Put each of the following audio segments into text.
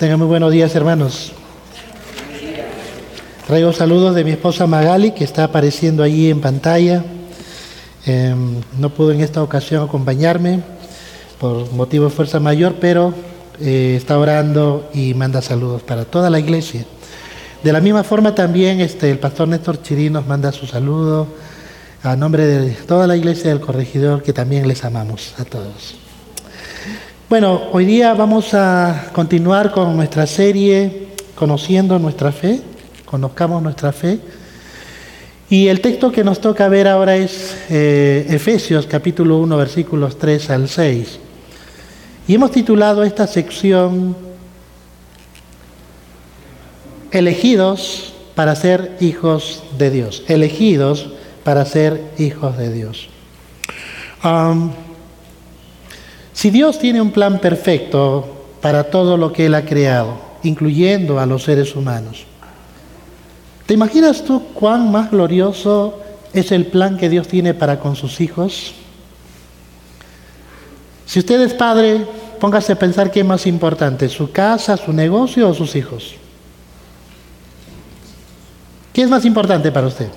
Tengan muy buenos días, hermanos. Traigo saludos de mi esposa Magali, que está apareciendo allí en pantalla. Em, no pudo en esta ocasión acompañarme por motivo de fuerza mayor, pero eh, está orando y manda saludos para toda la iglesia. De la misma forma también este, el pastor Néstor Chirí nos manda su saludo a nombre de toda la iglesia del corregidor, que también les amamos a todos. Bueno, hoy día vamos a continuar con nuestra serie Conociendo nuestra fe, conozcamos nuestra fe. Y el texto que nos toca ver ahora es eh, Efesios capítulo 1 versículos 3 al 6. Y hemos titulado esta sección Elegidos para ser hijos de Dios. Elegidos para ser hijos de Dios. Si Dios tiene un plan perfecto para todo lo que Él ha creado, incluyendo a los seres humanos, ¿te imaginas tú cuán más glorioso es el plan que Dios tiene para con sus hijos? Si usted es padre, póngase a pensar qué es más importante, su casa, su negocio o sus hijos. ¿Qué es más importante para usted?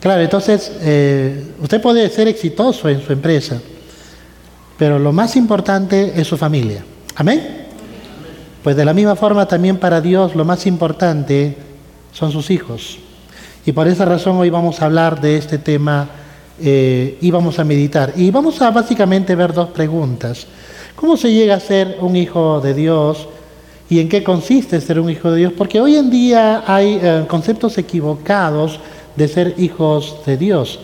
Claro, entonces eh, usted puede ser exitoso en su empresa, pero lo más importante es su familia. Amén. Pues de la misma forma también para Dios lo más importante son sus hijos. Y por esa razón hoy vamos a hablar de este tema eh, y vamos a meditar. Y vamos a básicamente ver dos preguntas. ¿Cómo se llega a ser un hijo de Dios? ¿Y en qué consiste ser un hijo de Dios? Porque hoy en día hay eh, conceptos equivocados de ser hijos de Dios.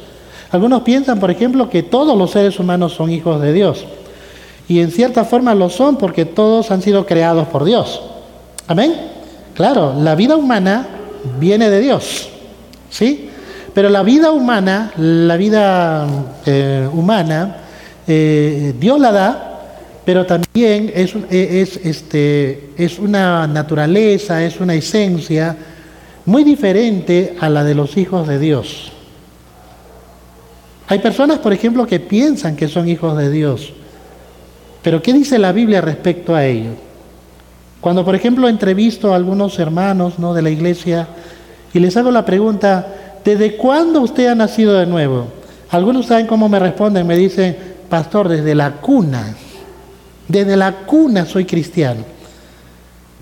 Algunos piensan, por ejemplo, que todos los seres humanos son hijos de Dios. Y en cierta forma lo son porque todos han sido creados por Dios. Amén. Claro, la vida humana viene de Dios. ¿Sí? Pero la vida humana, la vida eh, humana, eh, Dios la da, pero también es, es, este, es una naturaleza, es una esencia muy diferente a la de los hijos de Dios. Hay personas, por ejemplo, que piensan que son hijos de Dios, pero ¿qué dice la Biblia respecto a ello? Cuando, por ejemplo, entrevisto a algunos hermanos ¿no? de la iglesia y les hago la pregunta, ¿desde cuándo usted ha nacido de nuevo? Algunos saben cómo me responden, me dicen, pastor, desde la cuna, desde la cuna soy cristiano.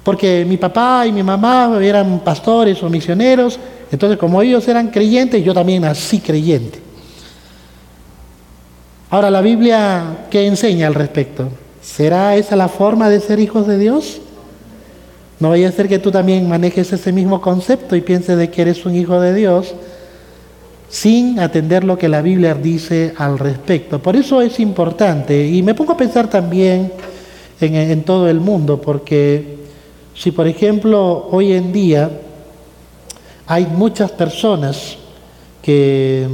Porque mi papá y mi mamá eran pastores o misioneros, entonces como ellos eran creyentes, yo también nací creyente. Ahora, la Biblia, ¿qué enseña al respecto? ¿Será esa la forma de ser hijos de Dios? No vaya a ser que tú también manejes ese mismo concepto y pienses de que eres un hijo de Dios sin atender lo que la Biblia dice al respecto. Por eso es importante, y me pongo a pensar también en, en todo el mundo, porque si, por ejemplo, hoy en día hay muchas personas que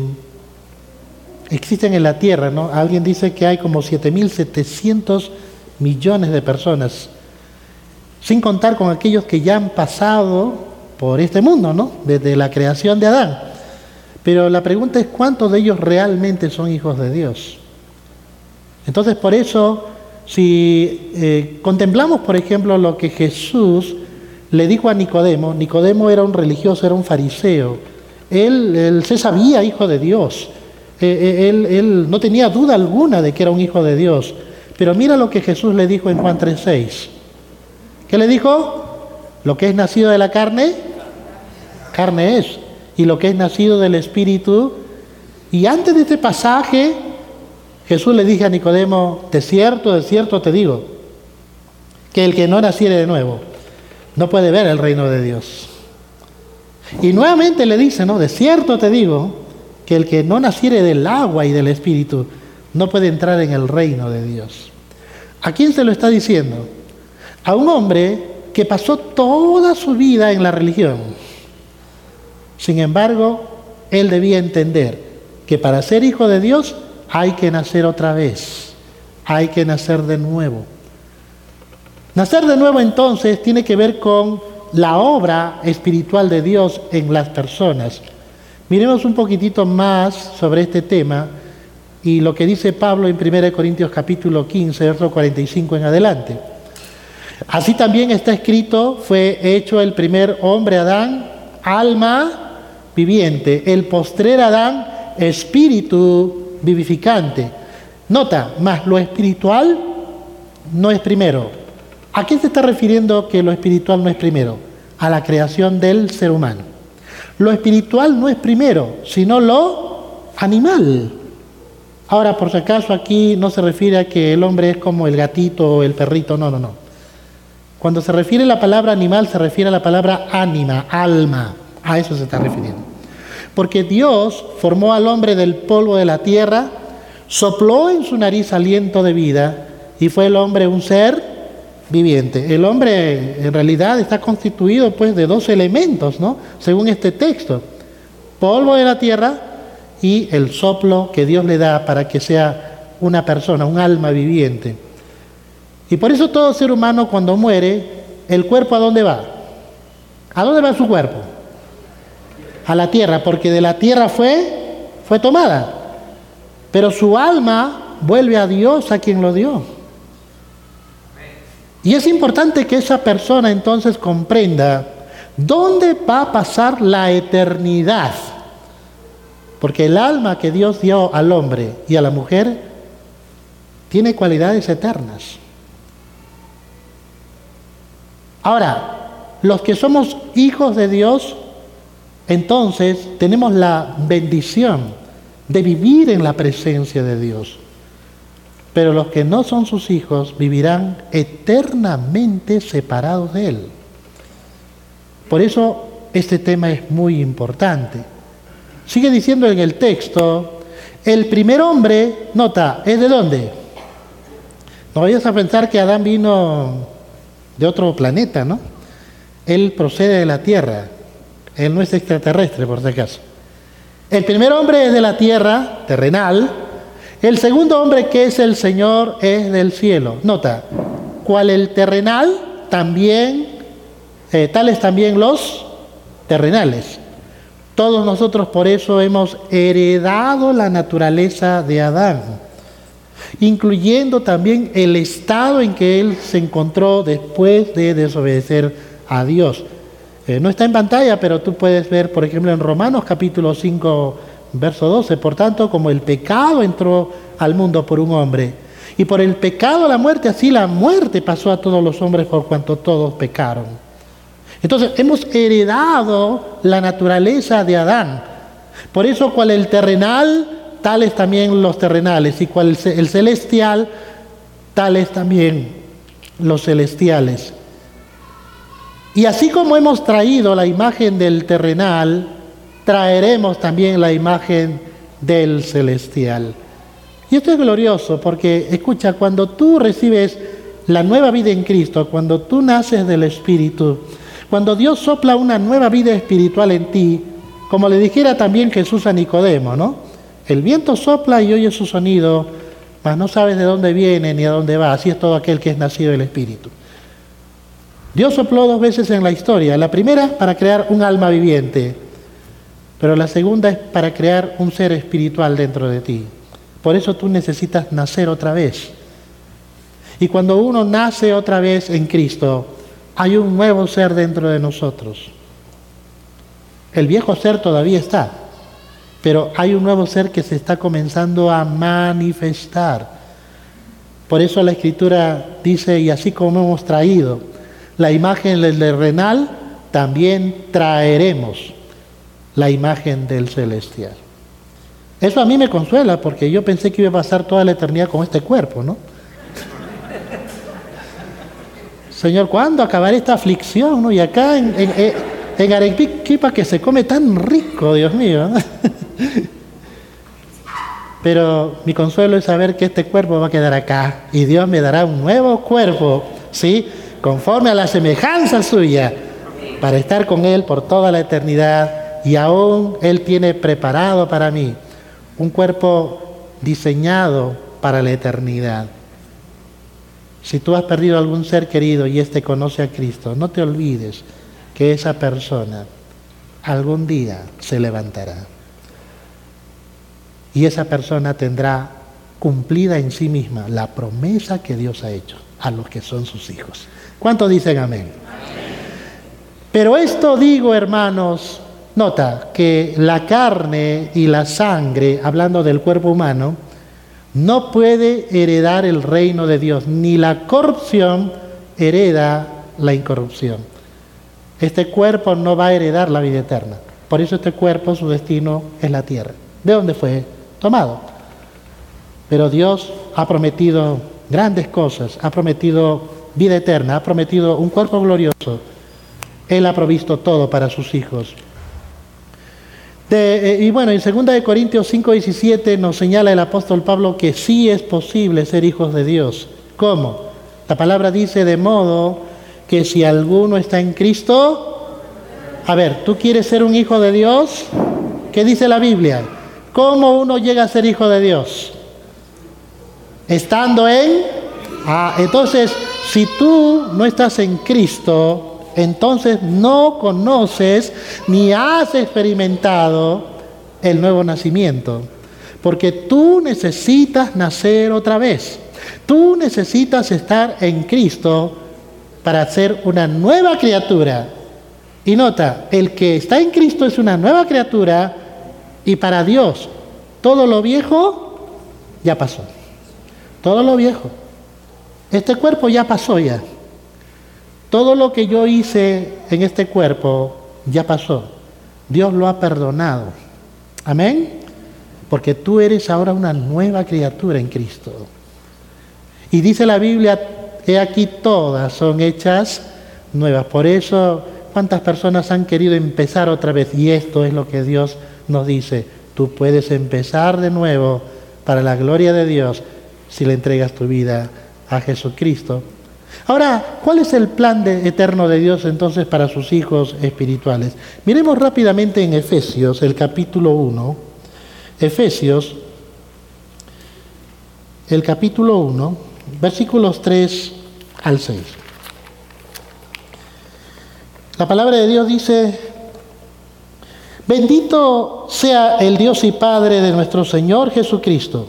existen en la Tierra, ¿no? Alguien dice que hay como 7.700 millones de personas, sin contar con aquellos que ya han pasado por este mundo, ¿no? Desde la creación de Adán. Pero la pregunta es cuántos de ellos realmente son hijos de Dios. Entonces, por eso si eh, contemplamos, por ejemplo, lo que Jesús le dijo a Nicodemo, Nicodemo era un religioso, era un fariseo, él, se sabía hijo de Dios, eh, eh, él, él, no tenía duda alguna de que era un hijo de Dios, pero mira lo que Jesús le dijo en Juan 3:6. ¿Qué le dijo? Lo que es nacido de la carne, carne es, y lo que es nacido del Espíritu. Y antes de este pasaje, Jesús le dije a Nicodemo, de cierto, de cierto te digo, que el que no naciere de nuevo no puede ver el reino de Dios. Y nuevamente le dice, ¿no? De cierto te digo, que el que no naciere del agua y del espíritu no puede entrar en el reino de Dios. ¿A quién se lo está diciendo? A un hombre que pasó toda su vida en la religión. Sin embargo, él debía entender que para ser hijo de Dios hay que nacer otra vez, hay que nacer de nuevo. Nacer de nuevo entonces tiene que ver con la obra espiritual de Dios en las personas. Miremos un poquitito más sobre este tema y lo que dice Pablo en 1 Corintios capítulo 15, verso 45 en adelante. Así también está escrito, fue hecho el primer hombre Adán, alma viviente, el postrer Adán, espíritu vivificante. Nota, más lo espiritual no es primero. ¿A qué se está refiriendo que lo espiritual no es primero? A la creación del ser humano. Lo espiritual no es primero, sino lo animal. Ahora, por si acaso, aquí no se refiere a que el hombre es como el gatito o el perrito, no, no, no. Cuando se refiere a la palabra animal, se refiere a la palabra ánima, alma. A eso se está refiriendo. Porque Dios formó al hombre del polvo de la tierra, sopló en su nariz aliento de vida y fue el hombre un ser viviente. El hombre en realidad está constituido pues de dos elementos, ¿no? Según este texto. Polvo de la tierra y el soplo que Dios le da para que sea una persona, un alma viviente. Y por eso todo ser humano cuando muere, el cuerpo a dónde va? ¿A dónde va su cuerpo? A la tierra, porque de la tierra fue fue tomada. Pero su alma vuelve a Dios a quien lo dio. Y es importante que esa persona entonces comprenda dónde va a pasar la eternidad. Porque el alma que Dios dio al hombre y a la mujer tiene cualidades eternas. Ahora, los que somos hijos de Dios, entonces tenemos la bendición de vivir en la presencia de Dios. Pero los que no son sus hijos vivirán eternamente separados de Él. Por eso este tema es muy importante. Sigue diciendo en el texto, el primer hombre, nota, ¿es de dónde? No vayas a pensar que Adán vino de otro planeta, ¿no? Él procede de la Tierra. Él no es extraterrestre, por si acaso. El primer hombre es de la Tierra, terrenal. El segundo hombre que es el Señor es del cielo. Nota, cual el terrenal, también, eh, tales también los terrenales. Todos nosotros por eso hemos heredado la naturaleza de Adán incluyendo también el estado en que él se encontró después de desobedecer a Dios. Eh, no está en pantalla, pero tú puedes ver, por ejemplo, en Romanos capítulo 5, verso 12, por tanto, como el pecado entró al mundo por un hombre, y por el pecado la muerte, así la muerte pasó a todos los hombres por cuanto todos pecaron. Entonces, hemos heredado la naturaleza de Adán. Por eso, cual el terrenal tales también los terrenales, y cual el celestial, tales también los celestiales. Y así como hemos traído la imagen del terrenal, traeremos también la imagen del celestial. Y esto es glorioso porque, escucha, cuando tú recibes la nueva vida en Cristo, cuando tú naces del Espíritu, cuando Dios sopla una nueva vida espiritual en ti, como le dijera también Jesús a Nicodemo, ¿no? El viento sopla y oye su sonido, mas no sabes de dónde viene ni a dónde va. Así es todo aquel que es nacido del Espíritu. Dios sopló dos veces en la historia. La primera para crear un alma viviente, pero la segunda es para crear un ser espiritual dentro de ti. Por eso tú necesitas nacer otra vez. Y cuando uno nace otra vez en Cristo, hay un nuevo ser dentro de nosotros. El viejo ser todavía está, pero hay un nuevo ser que se está comenzando a manifestar. Por eso la escritura dice, y así como hemos traído la imagen del renal, también traeremos la imagen del celestial. Eso a mí me consuela porque yo pensé que iba a pasar toda la eternidad con este cuerpo, ¿no? Señor, ¿cuándo acabará esta aflicción? ¿no? Y acá en, en, en Arequipa que se come tan rico, Dios mío. Pero mi consuelo es saber que este cuerpo va a quedar acá y Dios me dará un nuevo cuerpo, ¿sí? Conforme a la semejanza suya, para estar con Él por toda la eternidad y aún Él tiene preparado para mí un cuerpo diseñado para la eternidad. Si tú has perdido algún ser querido y éste conoce a Cristo, no te olvides que esa persona algún día se levantará y esa persona tendrá cumplida en sí misma la promesa que Dios ha hecho. a los que son sus hijos. ¿Cuántos dicen amén? Pero esto digo, hermanos, nota que la carne y la sangre, hablando del cuerpo humano, no puede heredar el reino de Dios, ni la corrupción hereda la incorrupción. Este cuerpo no va a heredar la vida eterna. Por eso este cuerpo, su destino es la tierra. ¿De dónde fue tomado? Pero Dios ha prometido grandes cosas, ha prometido vida eterna, ha prometido un cuerpo glorioso. Él ha provisto todo para sus hijos. Eh, y bueno, en 2 Corintios 5, 17 nos señala el apóstol Pablo que sí es posible ser hijos de Dios. ¿Cómo? La palabra dice de modo que si alguno está en Cristo, a ver, ¿tú quieres ser un hijo de Dios? ¿Qué dice la Biblia? ¿Cómo uno llega a ser hijo de Dios? Estando en... Ah, entonces, si tú no estás en Cristo, entonces no conoces ni has experimentado el nuevo nacimiento. Porque tú necesitas nacer otra vez. Tú necesitas estar en Cristo para ser una nueva criatura. Y nota, el que está en Cristo es una nueva criatura y para Dios todo lo viejo ya pasó. Todo lo viejo. Este cuerpo ya pasó ya. Todo lo que yo hice en este cuerpo ya pasó. Dios lo ha perdonado. Amén. Porque tú eres ahora una nueva criatura en Cristo. Y dice la Biblia, he aquí todas son hechas nuevas. Por eso, ¿cuántas personas han querido empezar otra vez? Y esto es lo que Dios nos dice. Tú puedes empezar de nuevo para la gloria de Dios si le entregas tu vida a Jesucristo. Ahora, ¿cuál es el plan eterno de Dios entonces para sus hijos espirituales? Miremos rápidamente en Efesios, el capítulo 1. Efesios, el capítulo 1, versículos 3 al 6. La palabra de Dios dice, bendito sea el Dios y Padre de nuestro Señor Jesucristo,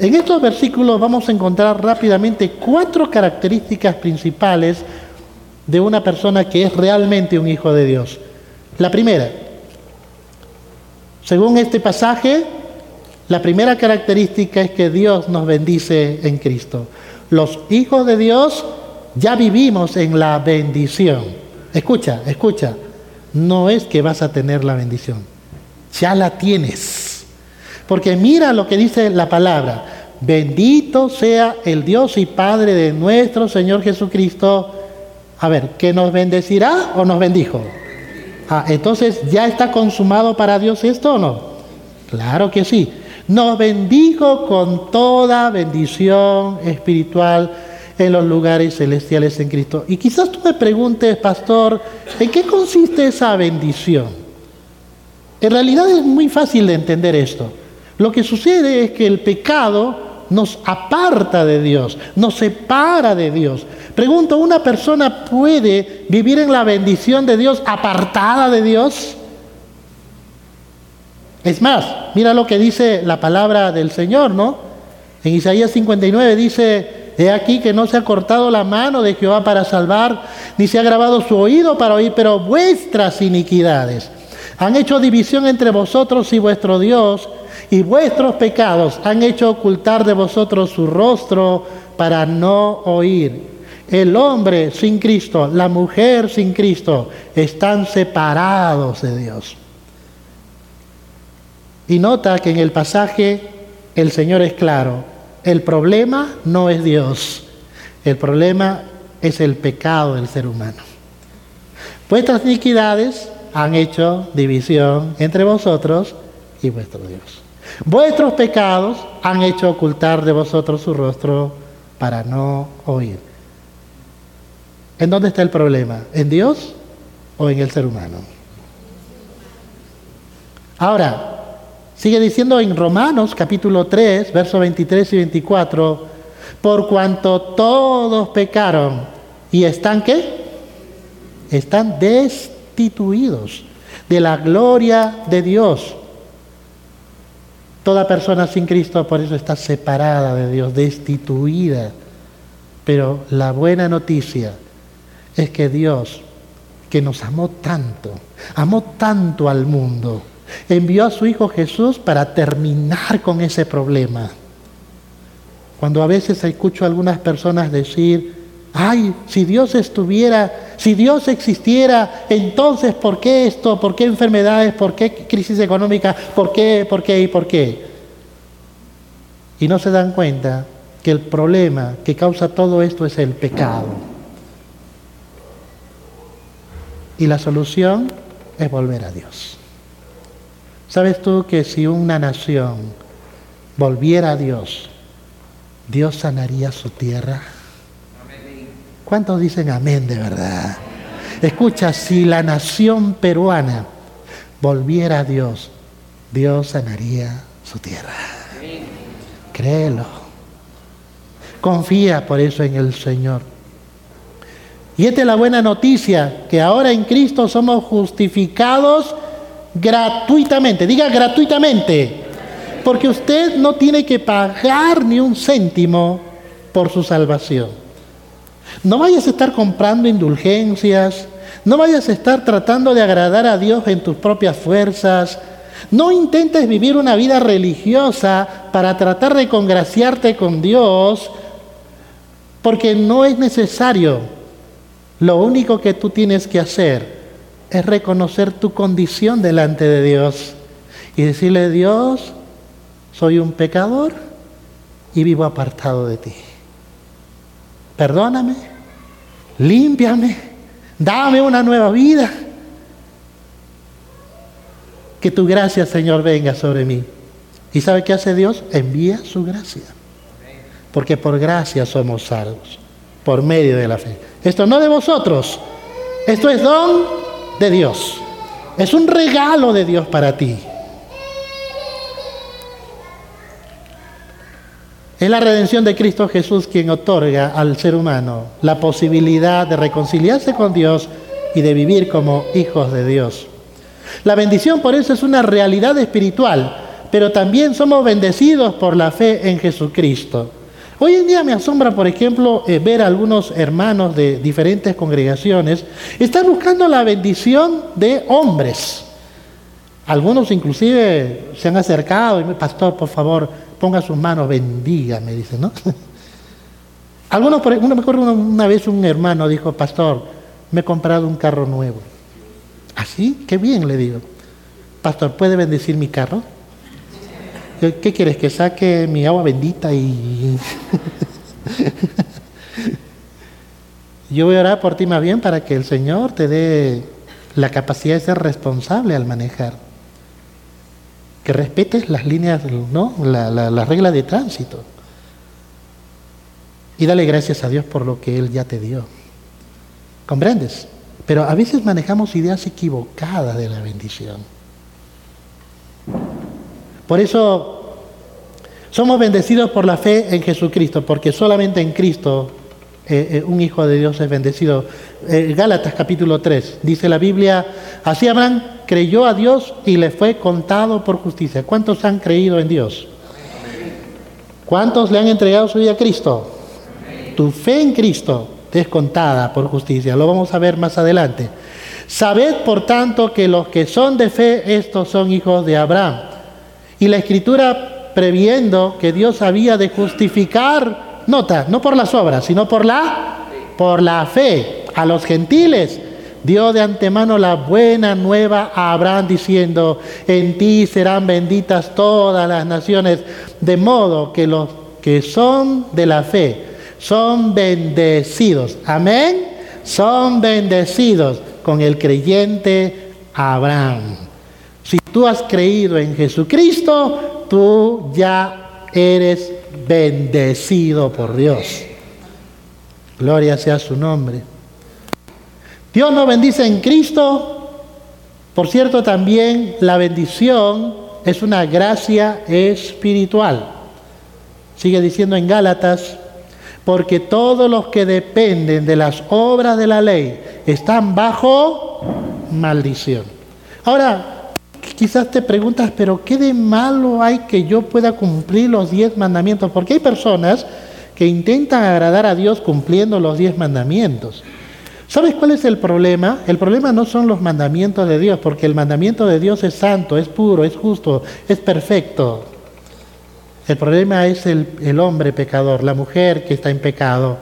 En estos versículos vamos a encontrar rápidamente cuatro características principales de una persona que es realmente un hijo de Dios. La primera, según este pasaje, la primera característica es que Dios nos bendice en Cristo. Los hijos de Dios ya vivimos en la bendición. Escucha, escucha, no es que vas a tener la bendición, ya la tienes. Porque mira lo que dice la palabra. Bendito sea el Dios y Padre de nuestro Señor Jesucristo. A ver, ¿que nos bendecirá o nos bendijo? Ah, entonces, ¿ya está consumado para Dios esto o no? Claro que sí. Nos bendijo con toda bendición espiritual en los lugares celestiales en Cristo. Y quizás tú me preguntes, pastor, ¿en qué consiste esa bendición? En realidad es muy fácil de entender esto. Lo que sucede es que el pecado nos aparta de Dios, nos separa de Dios. Pregunto, ¿una persona puede vivir en la bendición de Dios apartada de Dios? Es más, mira lo que dice la palabra del Señor, ¿no? En Isaías 59 dice, he aquí que no se ha cortado la mano de Jehová para salvar, ni se ha grabado su oído para oír, pero vuestras iniquidades han hecho división entre vosotros y vuestro Dios, y vuestros pecados han hecho ocultar de vosotros su rostro para no oír. El hombre sin Cristo, la mujer sin Cristo, están separados de Dios. Y nota que en el pasaje el Señor es claro, el problema no es Dios, el problema es el pecado del ser humano. Vuestras iniquidades han hecho división entre vosotros y vuestro Dios. Vuestros pecados han hecho ocultar de vosotros su rostro para no oír. ¿En dónde está el problema? ¿En Dios o en el ser humano? Ahora, sigue diciendo en Romanos capítulo 3, versos 23 y 24, por cuanto todos pecaron y están qué? Están destituidos de la gloria de Dios. Toda persona sin Cristo por eso está separada de Dios, destituida. Pero la buena noticia es que Dios, que nos amó tanto, amó tanto al mundo, envió a su Hijo Jesús para terminar con ese problema. Cuando a veces escucho a algunas personas decir, ay, si Dios estuviera, si Dios existiera, entonces ¿por qué esto? ¿Por qué enfermedades? ¿Por qué crisis económica? ¿Por qué? ¿Por qué? ¿Y por qué? Y no se dan cuenta que el problema que causa todo esto es el pecado. Y la solución es volver a Dios. ¿Sabes tú que si una nación volviera a Dios, Dios sanaría su tierra? ¿Cuántos dicen amén de verdad? Escucha, si la nación peruana volviera a Dios, Dios sanaría su tierra. Créelo. Confía por eso en el Señor. Y esta es la buena noticia, que ahora en Cristo somos justificados gratuitamente. Diga gratuitamente. Porque usted no tiene que pagar ni un céntimo por su salvación. No vayas a estar comprando indulgencias, no vayas a estar tratando de agradar a Dios en tus propias fuerzas. No intentes vivir una vida religiosa para tratar de congraciarte con Dios, porque no es necesario. Lo único que tú tienes que hacer es reconocer tu condición delante de Dios y decirle, Dios, soy un pecador y vivo apartado de ti. Perdóname, límpiame, dame una nueva vida. Que tu gracia, Señor, venga sobre mí. ¿Y sabe qué hace Dios? Envía su gracia. Porque por gracia somos salvos, por medio de la fe. Esto no de vosotros, esto es don de Dios. Es un regalo de Dios para ti. Es la redención de Cristo Jesús quien otorga al ser humano la posibilidad de reconciliarse con Dios y de vivir como hijos de Dios. La bendición por eso es una realidad espiritual, pero también somos bendecidos por la fe en Jesucristo. Hoy en día me asombra, por ejemplo, eh, ver a algunos hermanos de diferentes congregaciones están buscando la bendición de hombres. Algunos inclusive se han acercado y me, pastor, por favor, ponga sus manos, bendiga, me dicen, ¿no? Algunos, por me acuerdo una vez un hermano dijo, pastor, me he comprado un carro nuevo. ¿Así? ¿Ah, Qué bien, le digo. Pastor, ¿puede bendecir mi carro? ¿Qué quieres? Que saque mi agua bendita y... Yo voy a orar por ti más bien para que el Señor te dé la capacidad de ser responsable al manejar. Que respetes las líneas, ¿no? La, la, regla de tránsito. Y dale gracias a Dios por lo que Él ya te dio. ¿Comprendes? Pero a veces manejamos ideas equivocadas de la bendición. Por eso somos bendecidos por la fe en Jesucristo, porque solamente en Cristo eh, eh, un hijo de Dios es bendecido. Eh, Gálatas capítulo 3, dice la Biblia, así Abraham creyó a Dios y le fue contado por justicia. ¿Cuántos han creído en Dios? ¿Cuántos le han entregado su vida a Cristo? Tu fe en Cristo es contada por justicia. Lo vamos a ver más adelante. Sabed, por tanto, que los que son de fe, estos son hijos de Abraham. Y la escritura previendo que Dios había de justificar, nota, no por las obras, sino por la, por la fe a los gentiles. Dio de antemano la buena nueva a Abraham diciendo, en ti serán benditas todas las naciones, de modo que los que son de la fe son bendecidos. Amén. Son bendecidos con el creyente Abraham. Si tú has creído en Jesucristo, tú ya eres bendecido por Dios. Gloria sea su nombre. Dios nos bendice en Cristo. Por cierto, también la bendición es una gracia espiritual. Sigue diciendo en Gálatas, porque todos los que dependen de las obras de la ley están bajo maldición. Ahora, quizás te preguntas, pero ¿qué de malo hay que yo pueda cumplir los diez mandamientos? Porque hay personas que intentan agradar a Dios cumpliendo los diez mandamientos. ¿Sabes cuál es el problema? El problema no son los mandamientos de Dios, porque el mandamiento de Dios es santo, es puro, es justo, es perfecto. El problema es el, hombre pecador, la mujer que está en pecado,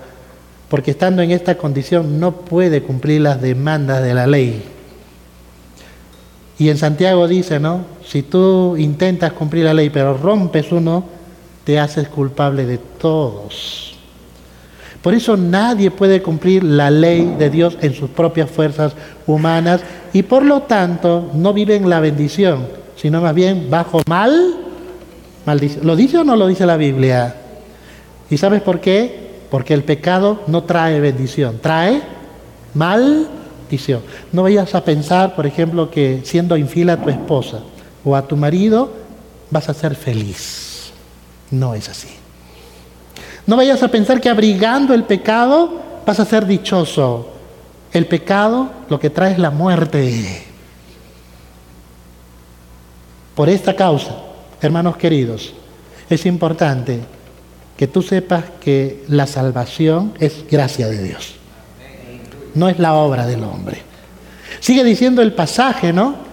porque estando en esta condición no puede cumplir las demandas de la ley. Y en Santiago dice, ¿no? Si tú intentas cumplir la ley pero rompes uno, te haces culpable de todos. Por eso nadie puede cumplir la ley de Dios en sus propias fuerzas humanas y por lo tanto no vive en la bendición, sino más bien bajo mal ¿Lo dice o no lo dice la Biblia? ¿Y sabes por qué? Porque el pecado no trae bendición, trae maldición. No vayas a pensar, por ejemplo, que siendo infiel a tu esposa o a tu marido vas a ser feliz. No es así. No vayas a pensar que abrigando el pecado vas a ser dichoso. El pecado lo que trae es la muerte. Por esta causa, Hermanos queridos, es importante que tú sepas que la salvación es gracia de Dios. No es la obra del hombre. Sigue diciendo el pasaje, ¿no?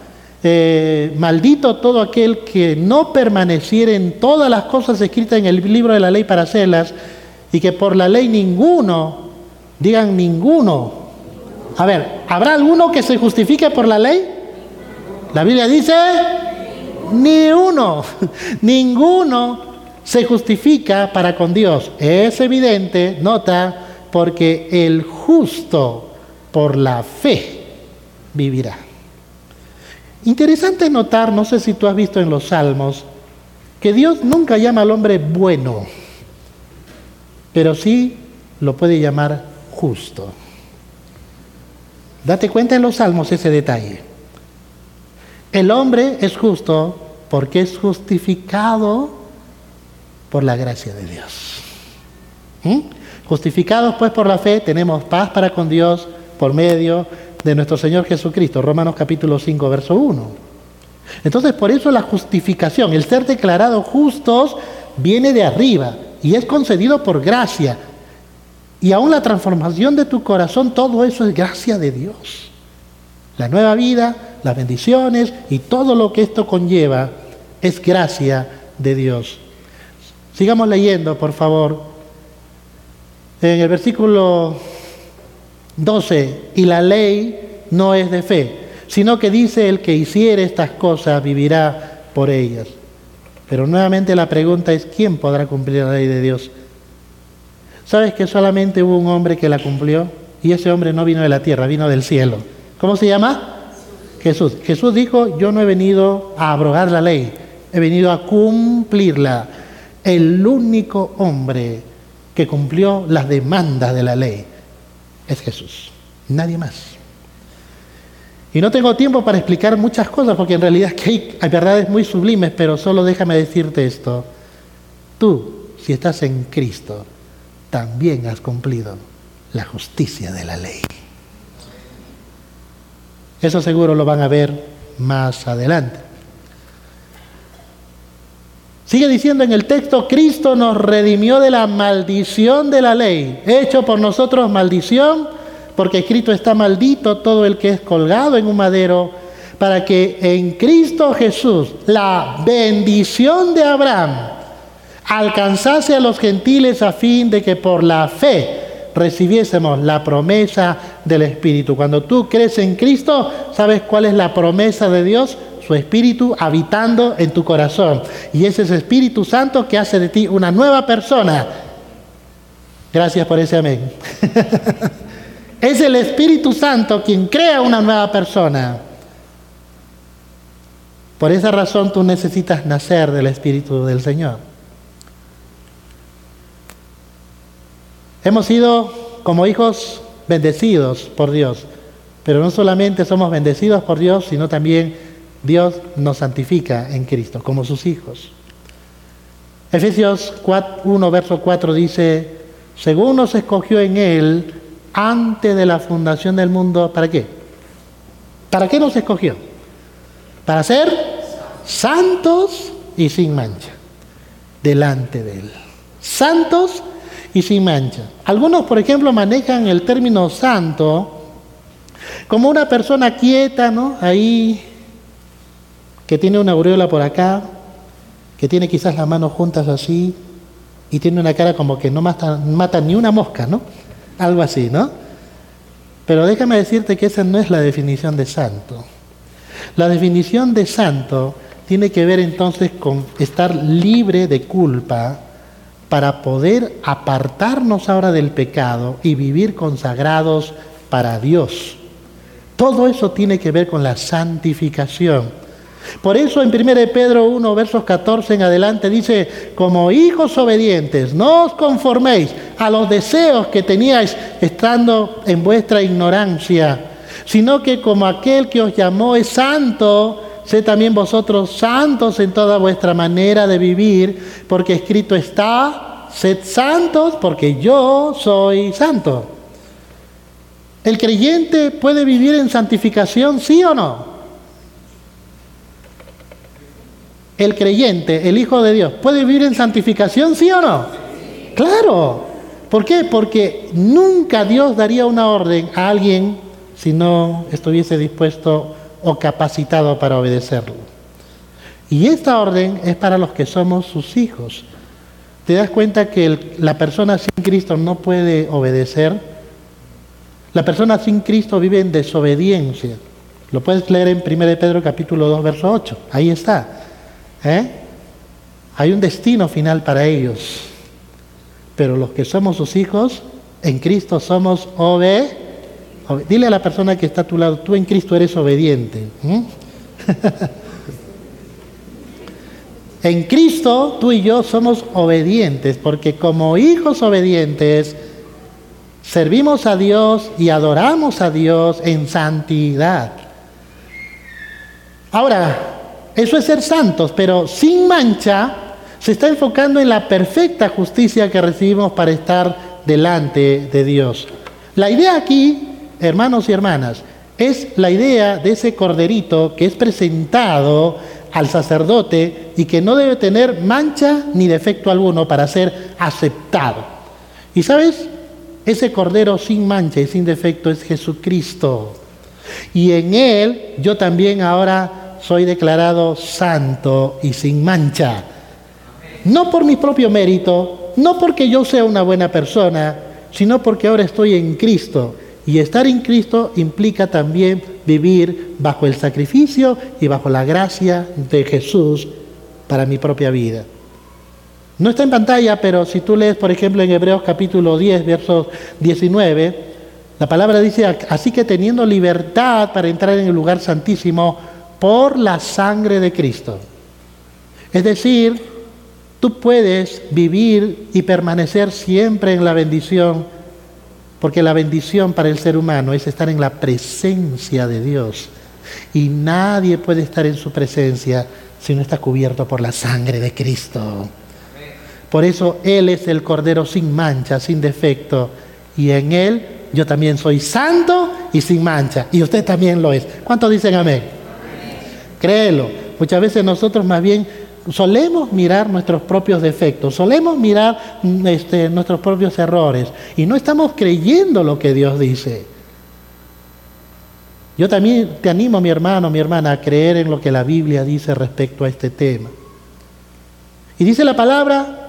Eh, maldito todo aquel que no permaneciera en todas las cosas escritas en el libro de la ley para hacerlas y que por la ley ninguno, digan ninguno. A ver, ¿habrá alguno que se justifique por la ley? La Biblia dice, ni uno, ninguno se justifica para con Dios. Es evidente, nota, porque el justo por la fe vivirá. Interesante notar, no sé si tú has visto en los salmos, que Dios nunca llama al hombre bueno, pero sí lo puede llamar justo. Date cuenta en los salmos ese detalle. El hombre es justo porque es justificado por la gracia de Dios. ¿Mm? Justificados pues por la fe, tenemos paz para con Dios por medio de nuestro Señor Jesucristo. Romanos capítulo 5, verso 1. Entonces por eso la justificación, el ser declarado justos, viene de arriba y es concedido por gracia. Y aún la transformación de tu corazón, todo eso es gracia de Dios. La nueva vida las bendiciones y todo lo que esto conlleva es gracia de Dios. Sigamos leyendo, por favor. En el versículo 12, y la ley no es de fe, sino que dice el que hiciere estas cosas vivirá por ellas. Pero nuevamente la pregunta es, ¿quién podrá cumplir la ley de Dios? ¿Sabes que solamente hubo un hombre que la cumplió? Y ese hombre no vino de la tierra, vino del cielo. ¿Cómo se llama? Jesús. Jesús dijo, yo no he venido a abrogar la ley, he venido a cumplirla. El único hombre que cumplió las demandas de la ley es Jesús, nadie más. Y no tengo tiempo para explicar muchas cosas, porque en realidad hay, hay verdades muy sublimes, pero solo déjame decirte esto. Tú, si estás en Cristo, también has cumplido la justicia de la ley. Eso seguro lo van a ver más adelante. Sigue diciendo en el texto, Cristo nos redimió de la maldición de la ley, hecho por nosotros maldición, porque escrito está maldito todo el que es colgado en un madero, para que en Cristo Jesús la bendición de Abraham alcanzase a los gentiles a fin de que por la fe recibiésemos la promesa del Espíritu. Cuando tú crees en Cristo, ¿sabes cuál es la promesa de Dios? Su Espíritu habitando en tu corazón. Y ese es el Espíritu Santo que hace de ti una nueva persona. Gracias por ese amén. es el Espíritu Santo quien crea una nueva persona. Por esa razón tú necesitas nacer del Espíritu del Señor. Hemos sido como hijos bendecidos por Dios, Pero no solamente somos bendecidos por Dios, sino también Dios nos santifica en Cristo como sus hijos. Efesios 1, verso 4 dice, según nos escogió en Él antes de la fundación del mundo, ¿para qué? ¿Para qué nos escogió? Para ser santos y sin mancha, delante de Él. Santos y sin mancha. Algunos, por ejemplo, manejan el término santo como una persona quieta, ¿no? Ahí, que tiene una aureola por acá, que tiene quizás las manos juntas así, y tiene una cara como que no mata, mata ni una mosca, ¿no? Algo así, ¿no? Pero déjame decirte que esa no es la definición de santo. La definición de santo tiene que ver entonces con estar libre de culpa para poder apartarnos ahora del pecado y vivir consagrados para Dios. Todo eso tiene que ver con la santificación. Por eso en 1 Pedro 1, versos 14 en adelante dice, como hijos obedientes, no os conforméis a los deseos que teníais estando en vuestra ignorancia, sino que como aquel que os llamó es santo, sé también vosotros santos en toda vuestra manera de vivir, porque escrito está, sed santos porque yo soy santo. ¿El creyente puede vivir en santificación, sí o no? El creyente, el Hijo de Dios, ¿puede vivir en santificación, sí o no? Claro. ¿Por qué? Porque nunca Dios daría una orden a alguien si no estuviese dispuesto o capacitado para obedecerlo. Y esta orden es para los que somos sus hijos. ¿Te das cuenta que la persona sin Cristo no puede obedecer? La persona sin Cristo vive en desobediencia. Lo puedes leer en 1 Pedro capítulo 2, verso 8. Ahí está. ¿Eh? Hay un destino final para ellos. Pero los que somos sus hijos, en Cristo somos obedientes. Dile a la persona que está a tu lado, tú en Cristo eres obediente. en Cristo tú y yo somos obedientes, porque como hijos obedientes, Servimos a Dios y adoramos a Dios en santidad. Ahora, eso es ser santos, pero sin mancha se está enfocando en la perfecta justicia que recibimos para estar delante de Dios. La idea aquí, hermanos y hermanas, es la idea de ese corderito que es presentado al sacerdote y que no debe tener mancha ni defecto alguno para ser aceptado. ¿Y sabes? Ese cordero sin mancha y sin defecto es Jesucristo. Y en Él yo también ahora soy declarado santo y sin mancha. No por mi propio mérito, no porque yo sea una buena persona, sino porque ahora estoy en Cristo. Y estar en Cristo implica también vivir bajo el sacrificio y bajo la gracia de Jesús para mi propia vida. No está en pantalla, pero si tú lees, por ejemplo, en Hebreos capítulo 10, verso 19, la palabra dice, así que teniendo libertad para entrar en el lugar santísimo por la sangre de Cristo. Es decir, tú puedes vivir y permanecer siempre en la bendición, porque la bendición para el ser humano es estar en la presencia de Dios. Y nadie puede estar en su presencia si no está cubierto por la sangre de Cristo. Por eso Él es el Cordero sin mancha, sin defecto. Y en Él yo también soy santo y sin mancha. Y usted también lo es. ¿Cuántos dicen amén? Créelo. Muchas veces nosotros más bien solemos mirar nuestros propios defectos, solemos mirar mm, este, nuestros propios errores y no estamos creyendo lo que Dios dice. Yo también te animo, mi hermano, mi hermana, a creer en lo que la Biblia dice respecto a este tema. Y dice la palabra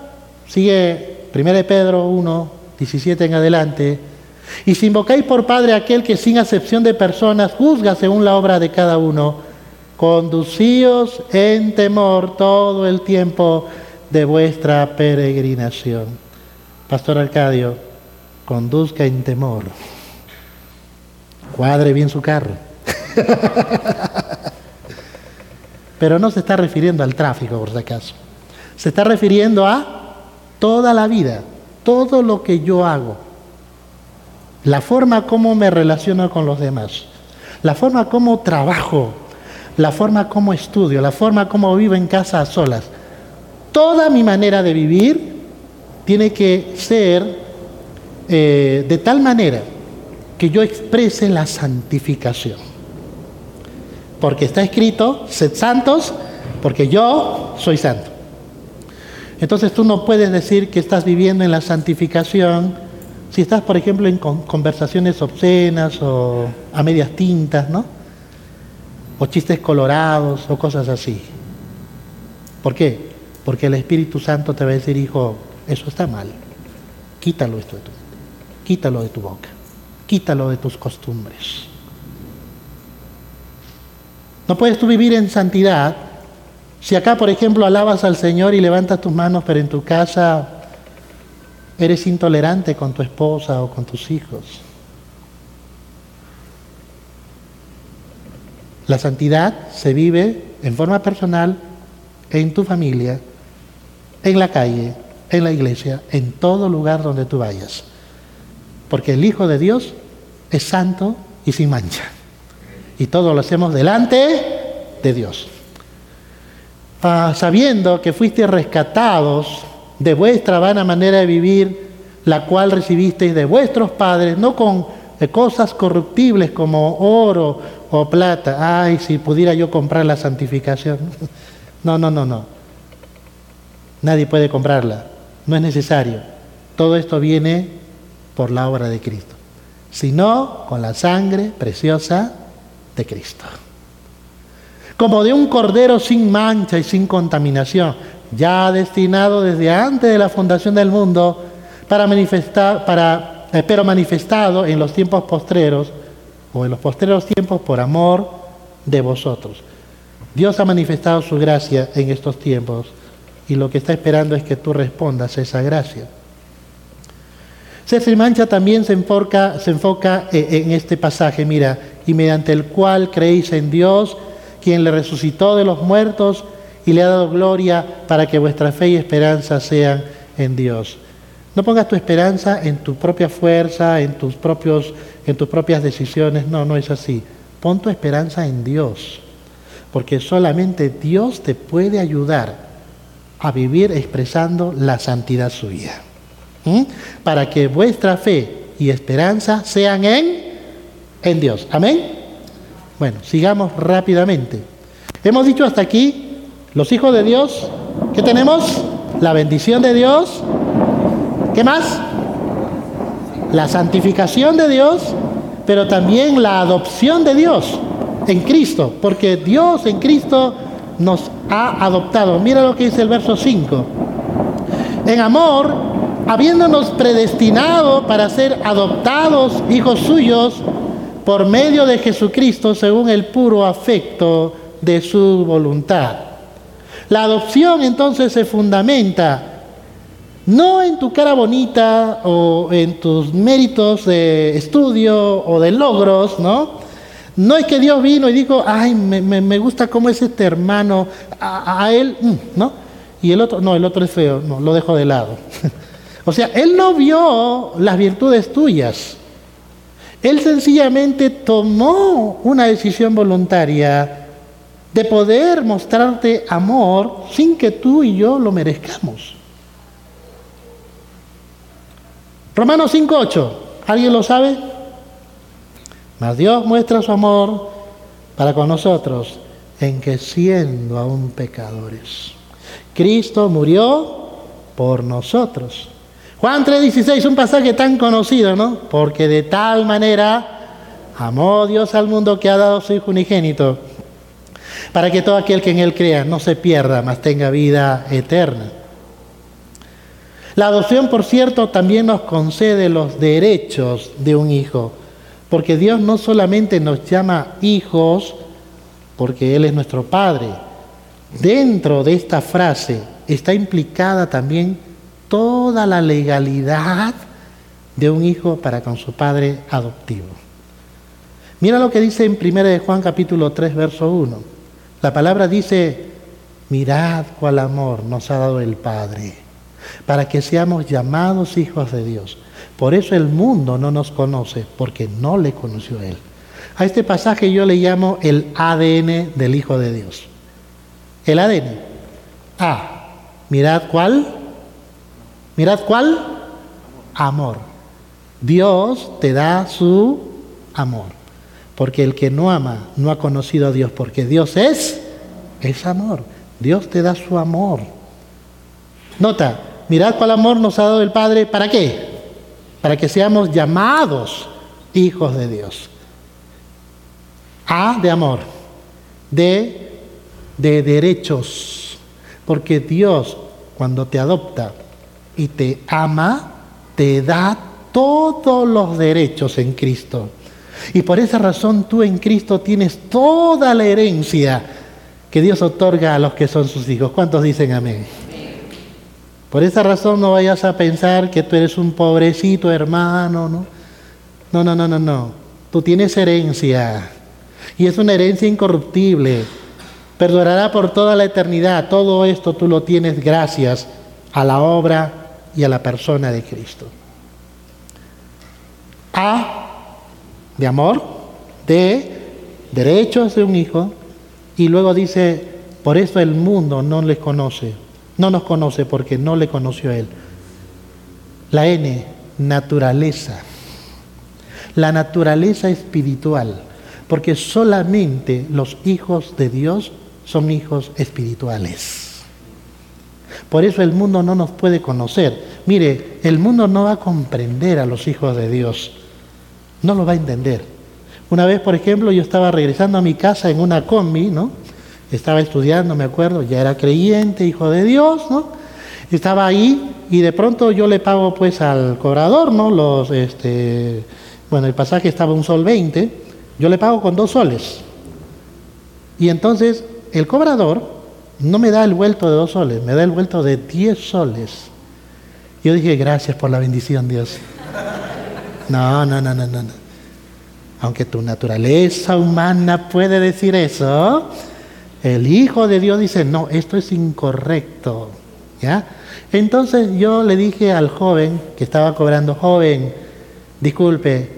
Sigue 1 Pedro 1, 17 en adelante. Y si invocáis por Padre aquel que sin acepción de personas juzga según la obra de cada uno, conducíos en temor todo el tiempo de vuestra peregrinación. Pastor Arcadio, conduzca en temor. Cuadre bien su carro. Pero no se está refiriendo al tráfico, por si acaso. Se está refiriendo a toda la vida, todo lo que yo hago, la forma como me relaciono con los demás. la forma como trabajo, la forma como estudio, la forma como vivo en casa a solas. Toda mi manera de vivir tiene que ser eh, de tal manera que yo exprese la santificación. Porque está escrito, sed santos, porque yo soy santo. Entonces tú no puedes decir que estás viviendo en la santificación si estás, por ejemplo, en conversaciones obscenas o a medias tintas, ¿no? O chistes colorados o cosas así. ¿Por qué? Porque el Espíritu Santo te va a decir, hijo, eso está mal. Quítalo esto de tu quítalo de tu boca, quítalo de tus costumbres. No puedes tú vivir en santidad si acá, por ejemplo, alabas al Señor y levantas tus manos, pero en tu casa eres intolerante con tu esposa o con tus hijos. La santidad se vive en forma personal, en tu familia, en la calle, en la iglesia, en todo lugar donde tú vayas. Porque el Hijo de Dios es santo y sin mancha. Y todo lo hacemos delante de Dios sabiendo que fuisteis rescatados de vuestra vana manera de vivir, la cual recibisteis de vuestros padres, no con cosas corruptibles como oro o plata. Ay, si pudiera yo comprar la santificación. No, no, no, no. Nadie puede comprarla. No es necesario. Todo esto viene por la obra de Cristo, sino con la sangre preciosa de Cristo como de un cordero sin mancha y sin contaminación, ya destinado desde antes de la fundación del mundo, para manifestar, para, eh, pero manifestado en los tiempos postreros, o en los postreros tiempos por amor de vosotros. Dios ha manifestado su gracia en estos tiempos y lo que está esperando es que tú respondas a esa gracia. Sin mancha también se enfoca, se enfoca eh, en este pasaje, mira, y mediante el cual creéis en Dios, quien le resucitó de los muertos y le ha dado gloria para que vuestra fe y esperanza sean en Dios. No pongas tu esperanza en tu propia fuerza, en tus, propios, en tus propias decisiones. No, no es así. Pon tu esperanza en Dios. Porque solamente Dios te puede ayudar a vivir expresando la santidad suya. ¿Mm? Para que vuestra fe y esperanza sean en, en Dios. Amén. Bueno, sigamos rápidamente. Hemos dicho hasta aquí, los hijos de Dios, ¿qué tenemos? La bendición de Dios. ¿Qué más? La santificación de Dios, pero también la adopción de Dios en Cristo, porque Dios en Cristo nos ha adoptado. Mira lo que dice el verso 5. En amor, habiéndonos predestinado para ser adoptados hijos suyos, por medio de Jesucristo según el puro afecto de su voluntad. La adopción entonces se fundamenta no en tu cara bonita o en tus méritos de estudio o de logros, ¿no? No es que Dios vino y dijo, ay, me, gusta cómo es este hermano, a, él, mm, ¿no? Y el otro, no, el otro es feo, no, lo dejo de lado. o sea, Él no vio las virtudes tuyas, él sencillamente tomó una decisión voluntaria de poder mostrarte amor sin que tú y yo lo merezcamos. Romanos 5.8, ¿alguien lo sabe? Mas Dios muestra su amor para con nosotros en que siendo aún pecadores, Cristo murió por nosotros Juan 3:16, un pasaje tan conocido, ¿no? Porque de tal manera amó Dios al mundo que ha dado su Hijo unigénito, para que todo aquel que en Él crea no se pierda, mas tenga vida eterna. La adopción, por cierto, también nos concede los derechos de un hijo, porque Dios no solamente nos llama hijos, porque Él es nuestro Padre. Dentro de esta frase está implicada también toda la legalidad de un hijo para con su padre adoptivo. Mira lo que dice en 1 de Juan capítulo 3, verso 1. La palabra dice, mirad cuál amor nos ha dado el Padre, para que seamos llamados hijos de Dios. Por eso el mundo no nos conoce, porque no le conoció Él. A este pasaje yo le llamo el ADN del Hijo de Dios. El ADN. A. Mirad cuál. Mirad cuál. Amor. Dios te da su amor. Porque el que no ama no ha conocido a Dios, porque Dios es, es amor. Dios te da su amor. Nota, mirad cuál amor nos ha dado el Padre. ¿Para qué? Para que seamos llamados hijos de Dios. A de amor. D de derechos. Porque Dios cuando te adopta y te ama, te da todos los derechos en Cristo. Y por esa razón tú en Cristo tienes toda la herencia que Dios otorga a los que son sus hijos. ¿Cuántos dicen amén? Por esa razón no vayas a pensar que tú eres un pobrecito hermano, ¿no? No, no, no, no. Tú tienes herencia. Y es una herencia incorruptible. Perdurará por toda la eternidad. Todo esto tú lo tienes gracias a la obra y a la persona de Cristo. A de amor, de derechos de un hijo, y luego dice, por eso el mundo no les conoce, no nos conoce porque no le conoció a él. La N, naturaleza. La naturaleza espiritual, porque solamente los hijos de Dios son hijos espirituales. Por eso el mundo no nos puede conocer. Mire, el mundo no va a comprender a los hijos de Dios no lo va a entender. Una vez, por ejemplo, yo estaba regresando a mi casa en una combi, ¿no? Estaba estudiando, me acuerdo, ya era creyente, hijo de Dios, ¿no? Estaba ahí y de pronto yo le pago pues al cobrador, ¿no? Los, este, bueno, el pasaje estaba un sol 20, yo le pago con dos soles. Y entonces el cobrador no me da el vuelto de dos soles, me da el vuelto de diez soles. Yo dije, gracias por la bendición, Dios. No, no, no, no, no. Aunque tu naturaleza humana puede decir eso, el Hijo de Dios dice, no, esto es incorrecto. ¿Ya? Entonces yo le dije al joven que estaba cobrando, joven, disculpe,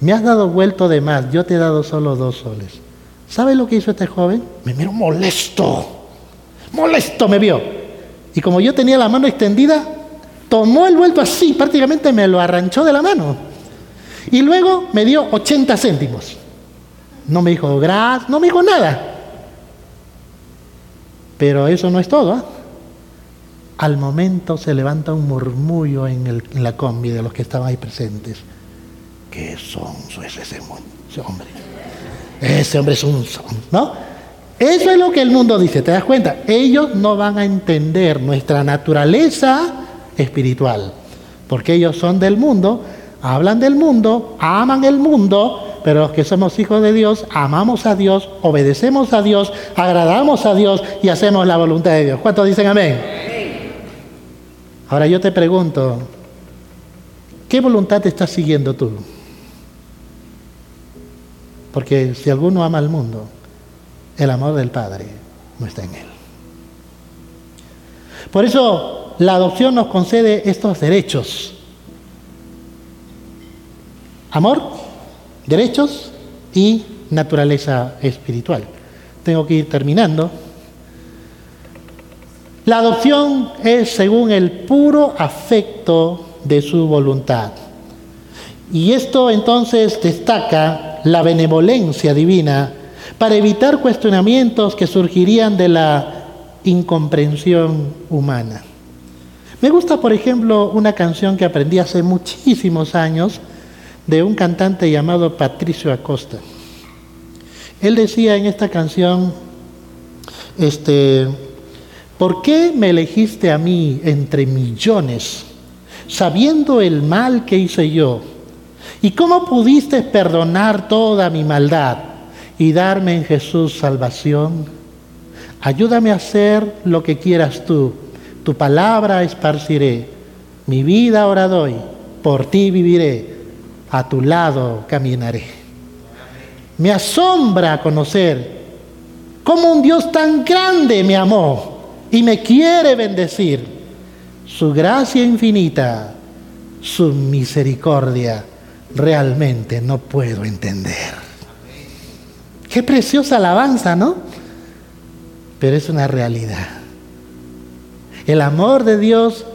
me has dado vuelto de más, yo te he dado solo dos soles. ¿Sabe lo que hizo este joven? Me miró molesto, molesto me vio. Y como yo tenía la mano extendida, tomó el vuelto así, prácticamente me lo arranchó de la mano. Y luego me dio 80 céntimos. No me dijo gracias, no me dijo nada. Pero eso no es todo. ¿ah? Al momento se levanta un murmullo en, la combi de los que estaban ahí presentes. ¿Qué sonso es ese, ese hombre? Ese hombre es un son, ¿no? Eso es lo que el mundo dice, ¿te das cuenta? Ellos no van a entender nuestra naturaleza espiritual, porque ellos son del mundo, hablan del mundo, aman el mundo, pero los que somos hijos de Dios, amamos a Dios, obedecemos a Dios, agradamos a Dios y hacemos la voluntad de Dios. ¿Cuántos dicen amén? Ahora yo te pregunto, ¿qué voluntad te estás siguiendo tú? Porque si alguno ama al mundo, el amor del Padre no está en él. Por eso la adopción nos concede estos derechos amor, derechos y naturaleza espiritual. Tengo que ir terminando. La adopción es según el puro afecto de su voluntad. Y esto entonces destaca la benevolencia divina para evitar cuestionamientos que surgirían de la incomprensión humana. Me gusta, por ejemplo, una canción que aprendí hace muchísimos años, de un cantante llamado Patricio Acosta. Él decía en esta canción, este, ¿por qué me elegiste a mí entre millones, sabiendo el mal que hice yo? ¿Y cómo pudiste perdonar toda mi maldad y darme en Jesús salvación? Ayúdame a hacer lo que quieras tú. Tu palabra esparciré. Mi vida ahora doy. Por ti viviré a tu lado caminaré. Me asombra conocer cómo un Dios tan grande me amó y me quiere bendecir. Su gracia infinita, su misericordia, realmente no puedo entender. Qué preciosa alabanza, ¿no? Pero es una realidad. El amor de Dios,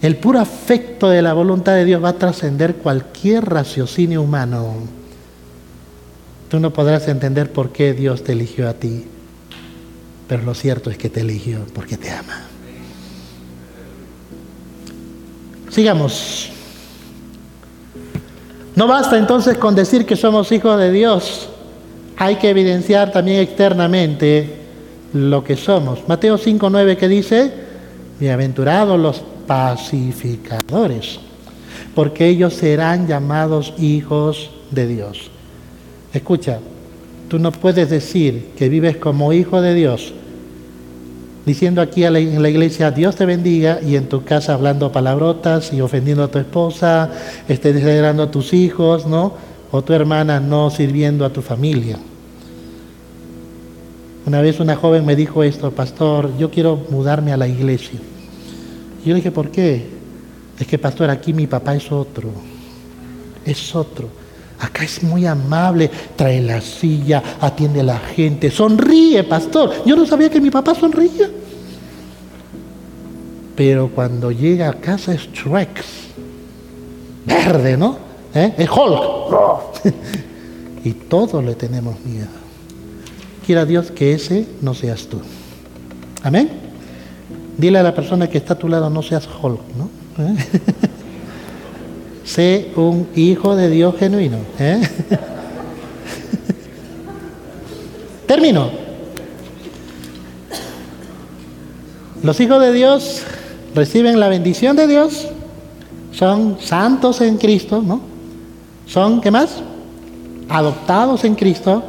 el puro afecto de la voluntad de Dios va a trascender cualquier raciocinio humano. Tú no podrás entender por qué Dios te eligió a ti, pero lo cierto es que te eligió porque te ama. Sigamos. No basta entonces con decir que somos hijos de Dios. Hay que evidenciar también externamente lo que somos. Mateo 5.9 que dice, bienaventurados los pacificadores, porque ellos serán llamados hijos de Dios. Escucha, tú no puedes decir que vives como hijo de Dios diciendo aquí en la iglesia, Dios te bendiga, y en tu casa hablando palabrotas y ofendiendo a tu esposa, este, desalegrando a tus hijos, ¿no? O tu hermana no sirviendo a tu familia. Una vez una joven me dijo esto, pastor, yo quiero mudarme a la iglesia. Yo le dije, ¿por qué? Es que, pastor, aquí mi papá es otro. Es otro. Acá es muy amable, trae la silla, atiende a la gente, sonríe, pastor. Yo no sabía que mi papá sonría. Pero cuando llega a casa es Trex, verde, ¿no? ¿Eh? Es Hulk. y todos le tenemos miedo. Quiera Dios que ese no seas tú. Amén. Dile a la persona que está a tu lado, no seas Hulk, ¿no? ¿Eh? sé un hijo de Dios genuino. ¿eh? Termino. Los hijos de Dios reciben la bendición de Dios, son santos en Cristo, ¿no? Son, ¿qué más? Adoptados en Cristo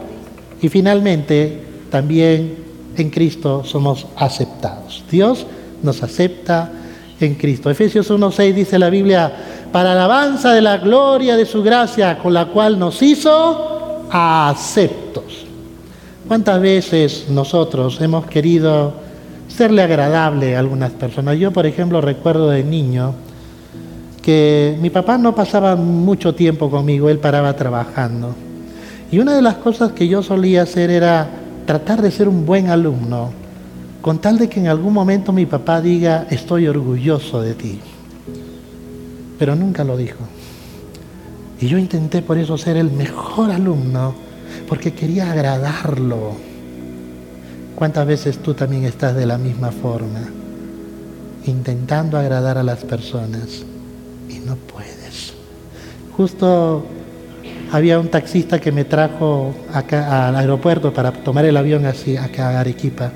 y finalmente también en Cristo somos aceptados. Dios nos acepta en Cristo. Efesios 1.6 dice la Biblia, para alabanza de la gloria de su gracia con la cual nos hizo aceptos. ¿Cuántas veces nosotros hemos querido serle agradable a algunas personas? Yo, por ejemplo, recuerdo de niño que mi papá no pasaba mucho tiempo conmigo, él paraba trabajando. Y una de las cosas que yo solía hacer era tratar de ser un buen alumno, con tal de que en algún momento mi papá diga, estoy orgulloso de ti pero nunca lo dijo. Y yo intenté por eso ser el mejor alumno, porque quería agradarlo. ¿Cuántas veces tú también estás de la misma forma, intentando agradar a las personas y no puedes? Justo había un taxista que me trajo acá al aeropuerto para tomar el avión así acá a Arequipa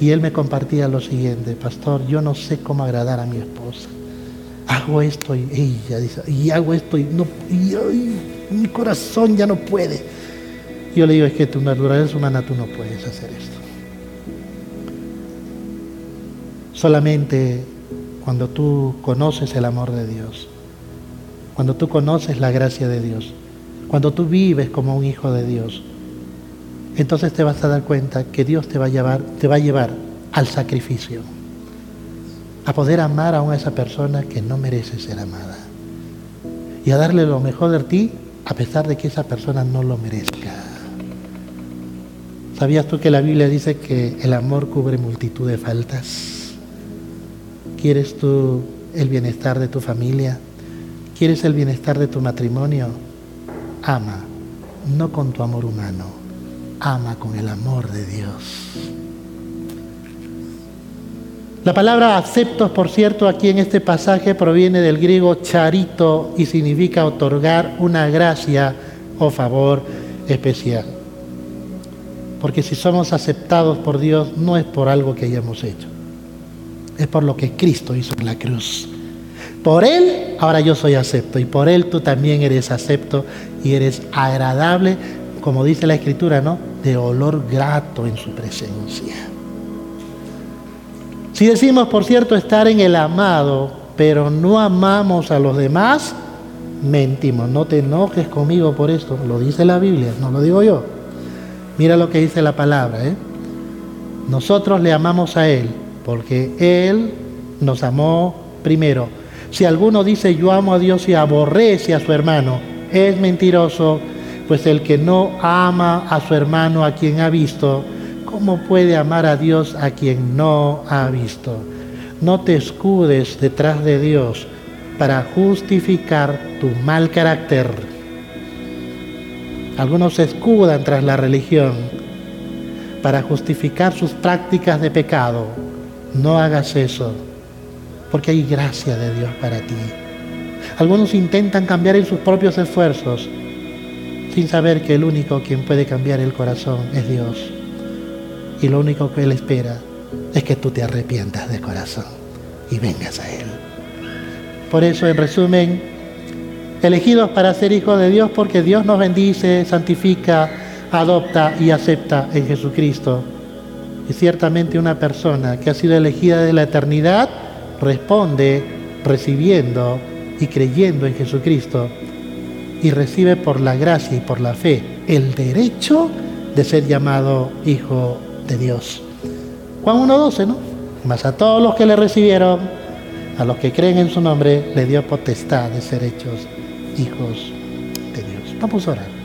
y él me compartía lo siguiente, pastor, yo no sé cómo agradar a mi esposa hago esto y ella dice, y hago esto y no, mi corazón ya no puede. Yo le digo, es que tu naturaleza humana tú no puedes hacer esto. Solamente cuando tú conoces el amor de Dios, cuando tú conoces la gracia de Dios, cuando tú vives como un hijo de Dios, entonces te vas a dar cuenta que Dios te va a llevar, te va a llevar al sacrificio a poder amar a esa persona que no merece ser amada y a darle lo mejor de ti a pesar de que esa persona no lo merezca. ¿Sabías tú que la Biblia dice que el amor cubre multitud de faltas? ¿Quieres tú el bienestar de tu familia? ¿Quieres el bienestar de tu matrimonio? Ama, no con tu amor humano, ama con el amor de Dios. La palabra aceptos, por cierto, aquí en este pasaje proviene del griego charito y significa otorgar una gracia o favor especial. Porque si somos aceptados por Dios no es por algo que hayamos hecho, es por lo que Cristo hizo en la cruz. Por Él ahora yo soy acepto y por Él tú también eres acepto y eres agradable, como dice la Escritura, ¿no? De olor grato en su presencia. Si decimos, por cierto, estar en el amado, pero no amamos a los demás, mentimos. No te enojes conmigo por esto, lo dice la Biblia, no lo digo yo. Mira lo que dice la palabra. ¿eh? Nosotros le amamos a Él, porque Él nos amó primero. Si alguno dice yo amo a Dios y aborrece a su hermano, es mentiroso, Pues el que no ama a su hermano a quien ha visto, ¿cómo puede amar a Dios a quien no ha visto? No te escudes detrás de Dios para justificar tu mal carácter. Algunos se escudan tras la religión para justificar sus prácticas de pecado. No hagas eso, porque hay gracia de Dios para ti. Algunos intentan cambiar en sus propios esfuerzos sin saber que el único quien puede cambiar el corazón es Dios. Y lo único que Él espera es que tú te arrepientas de corazón y vengas a Él. Por eso, en resumen, elegidos para ser hijos de Dios porque Dios nos bendice, santifica, adopta y acepta en Jesucristo. Y ciertamente una persona que ha sido elegida de la eternidad responde recibiendo y creyendo en Jesucristo y recibe por la gracia y por la fe el derecho de ser llamado hijo de Dios. Juan 1.12, ¿no? Mas a todos los que le recibieron, a los que creen en su nombre, le dio potestad de ser hechos hijos de Dios. Vamos a orar.